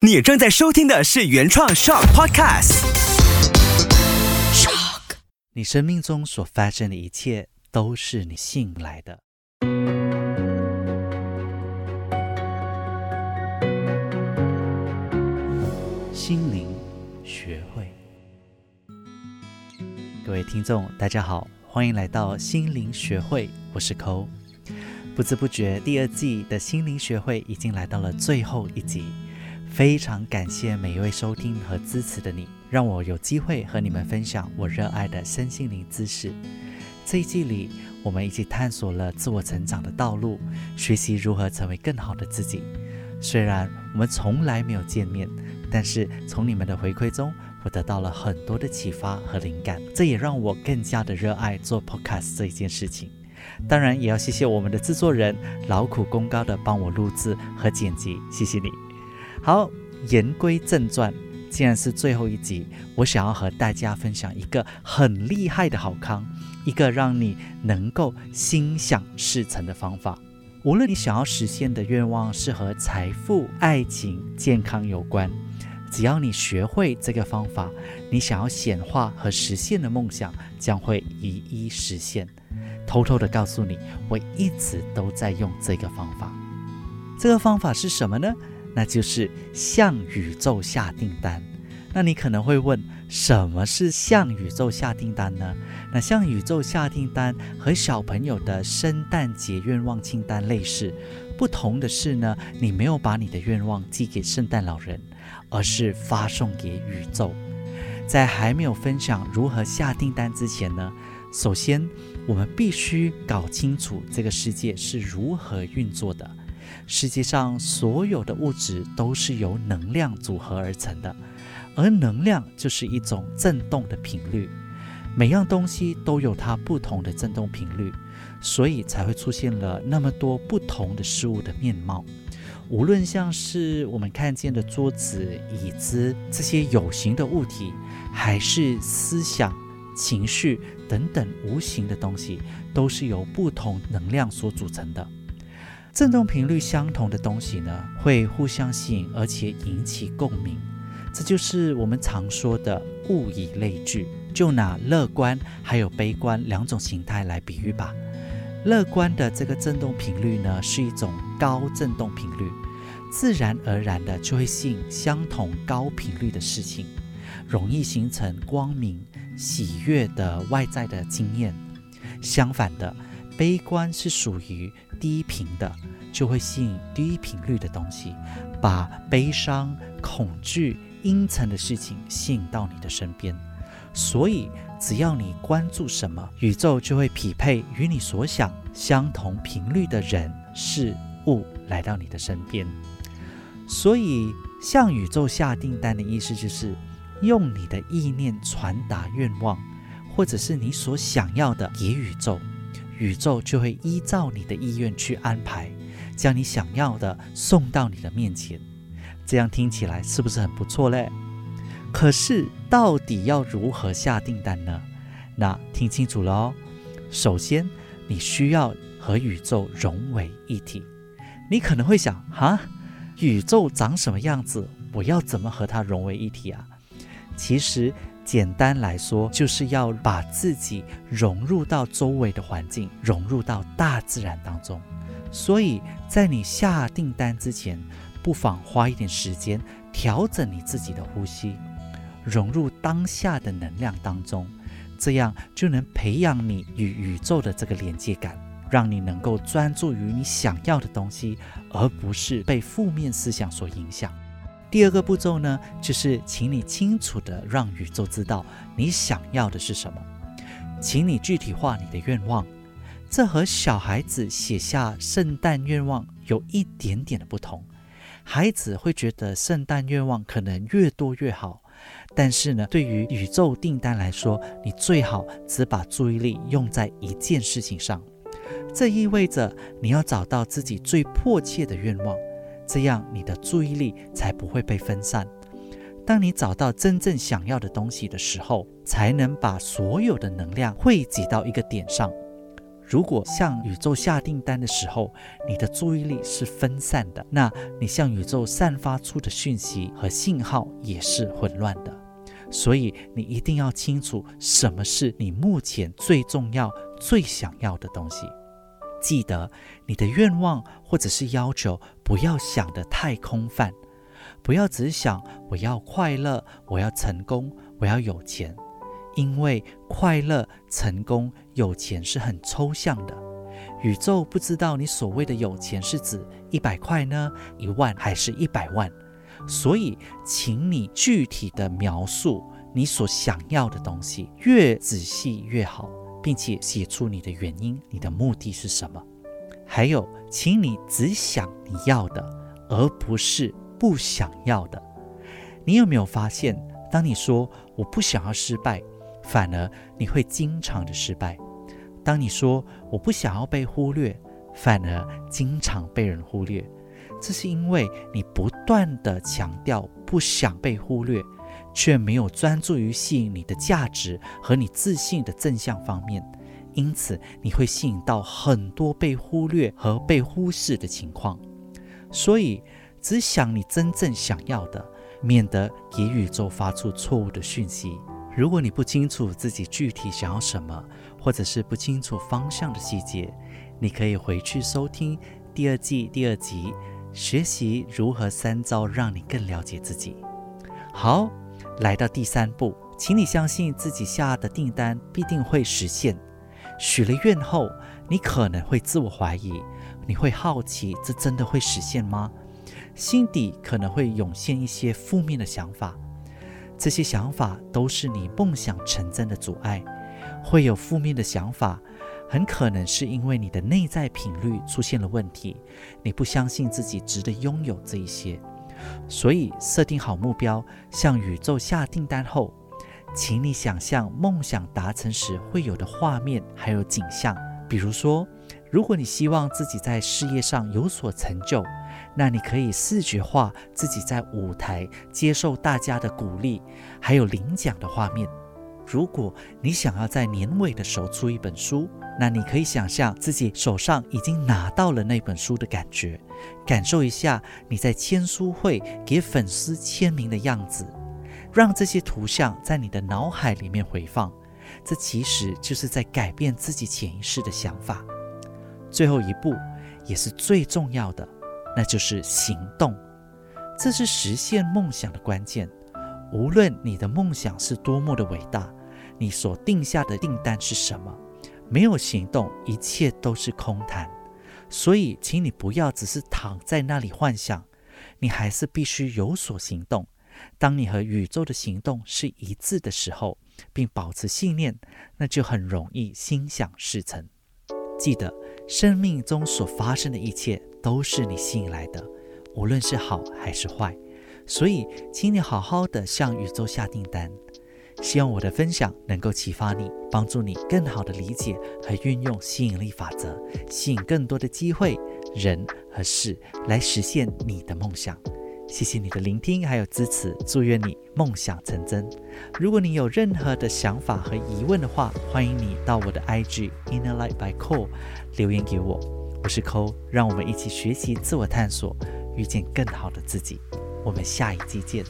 你正在收听的是原创 Shock Podcast。Shock，你生命中所发生的一切，都是你吸引来的。心灵学会，各位听众，大家好，欢迎来到心灵学会，我是抠。不知不觉，第二季的心灵学会已经来到了最后一集。非常感谢每一位收听和支持的你，让我有机会和你们分享我热爱的身心灵知识。这一季里，我们一起探索了自我成长的道路，学习如何成为更好的自己。虽然我们从来没有见面，但是从你们的回馈中，我得到了很多的启发和灵感。这也让我更加的热爱做 podcast 这一件事情。当然，也要谢谢我们的制作人劳苦功高的帮我录制和剪辑，谢谢你。好，言归正传，既然是最后一集，我想要和大家分享一个很厉害的好康，一个让你能够心想事成的方法。无论你想要实现的愿望是和财富、爱情、健康有关，只要你学会这个方法，你想要显化和实现的梦想将会一一实现。偷偷的告诉你，我一直都在用这个方法。这个方法是什么呢？那就是向宇宙下订单。那你可能会问，什么是向宇宙下订单呢？那向宇宙下订单和小朋友的圣诞节愿望清单类似，不同的是呢，你没有把你的愿望寄给圣诞老人，而是发送给宇宙。在还没有分享如何下订单之前呢，首先我们必须搞清楚这个世界是如何运作的。世界上所有的物质都是由能量组合而成的，而能量就是一种振动的频率。每样东西都有它不同的振动频率，所以才会出现了那么多不同的事物的面貌。无论像是我们看见的桌子、椅子这些有形的物体，还是思想、情绪等等无形的东西，都是由不同能量所组成的。振动频率相同的东西呢，会互相吸引，而且引起共鸣。这就是我们常说的物以类聚。就拿乐观还有悲观两种形态来比喻吧。乐观的这个振动频率呢，是一种高振动频率，自然而然的就会吸引相同高频率的事情，容易形成光明、喜悦的外在的经验。相反的。悲观是属于低频的，就会吸引低频率的东西，把悲伤、恐惧、阴沉的事情吸引到你的身边。所以，只要你关注什么，宇宙就会匹配与你所想相同频率的人事物来到你的身边。所以，向宇宙下订单的意思就是用你的意念传达愿望，或者是你所想要的给宇宙。宇宙就会依照你的意愿去安排，将你想要的送到你的面前。这样听起来是不是很不错嘞？可是到底要如何下订单呢？那听清楚了哦。首先，你需要和宇宙融为一体。你可能会想，哈，宇宙长什么样子？我要怎么和它融为一体啊？其实。简单来说，就是要把自己融入到周围的环境，融入到大自然当中。所以在你下订单之前，不妨花一点时间调整你自己的呼吸，融入当下的能量当中，这样就能培养你与宇宙的这个连接感，让你能够专注于你想要的东西，而不是被负面思想所影响。第二个步骤呢，就是请你清楚的让宇宙知道你想要的是什么，请你具体化你的愿望。这和小孩子写下圣诞愿望有一点点的不同。孩子会觉得圣诞愿望可能越多越好，但是呢，对于宇宙订单来说，你最好只把注意力用在一件事情上。这意味着你要找到自己最迫切的愿望。这样你的注意力才不会被分散。当你找到真正想要的东西的时候，才能把所有的能量汇集到一个点上。如果向宇宙下订单的时候，你的注意力是分散的，那你向宇宙散发出的讯息和信号也是混乱的。所以你一定要清楚什么是你目前最重要、最想要的东西。记得你的愿望或者是要求，不要想得太空泛，不要只想我要快乐、我要成功、我要有钱。因为快乐、成功、有钱是很抽象的，宇宙不知道你所谓的有钱是指一百块呢、一万还是一百万，所以请你具体的描述你所想要的东西，越仔细越好，并且写出你的原因、你的目的是什么。还有，请你只想你要的，而不是不想要的。你有没有发现，当你说我不想要失败？反而你会经常的失败。当你说我不想要被忽略，反而经常被人忽略。这是因为你不断的强调不想被忽略，却没有专注于吸引你的价值和你自信的正向方面。因此，你会吸引到很多被忽略和被忽视的情况。所以，只想你真正想要的，免得给宇宙发出错误的讯息。如果你不清楚自己具体想要什么，或者是不清楚方向的细节，你可以回去收听第二季第二集，学习如何三招让你更了解自己。好，来到第三步，请你相信自己下的订单必定会实现。许了愿后，你可能会自我怀疑，你会好奇这真的会实现吗？心底可能会涌现一些负面的想法。这些想法都是你梦想成真的阻碍，会有负面的想法，很可能是因为你的内在频率出现了问题，你不相信自己值得拥有这一些。所以，设定好目标，向宇宙下订单后，请你想象梦想达成时会有的画面还有景象，比如说，如果你希望自己在事业上有所成就。那你可以视觉化自己在舞台接受大家的鼓励，还有领奖的画面。如果你想要在年尾的时候出一本书，那你可以想象自己手上已经拿到了那本书的感觉，感受一下你在签书会给粉丝签名的样子，让这些图像在你的脑海里面回放。这其实就是在改变自己潜意识的想法。最后一步，也是最重要的。那就是行动，这是实现梦想的关键。无论你的梦想是多么的伟大，你所定下的订单是什么，没有行动，一切都是空谈。所以，请你不要只是躺在那里幻想，你还是必须有所行动。当你和宇宙的行动是一致的时候，并保持信念，那就很容易心想事成。记得，生命中所发生的一切。都是你吸引来的，无论是好还是坏。所以，请你好好的向宇宙下订单。希望我的分享能够启发你，帮助你更好的理解和运用吸引力法则，吸引更多的机会、人和事来实现你的梦想。谢谢你的聆听还有支持，祝愿你梦想成真。如果你有任何的想法和疑问的话，欢迎你到我的 IG Inner Light by Cole 留言给我。我是抠，让我们一起学习自我探索，遇见更好的自己。我们下一季见。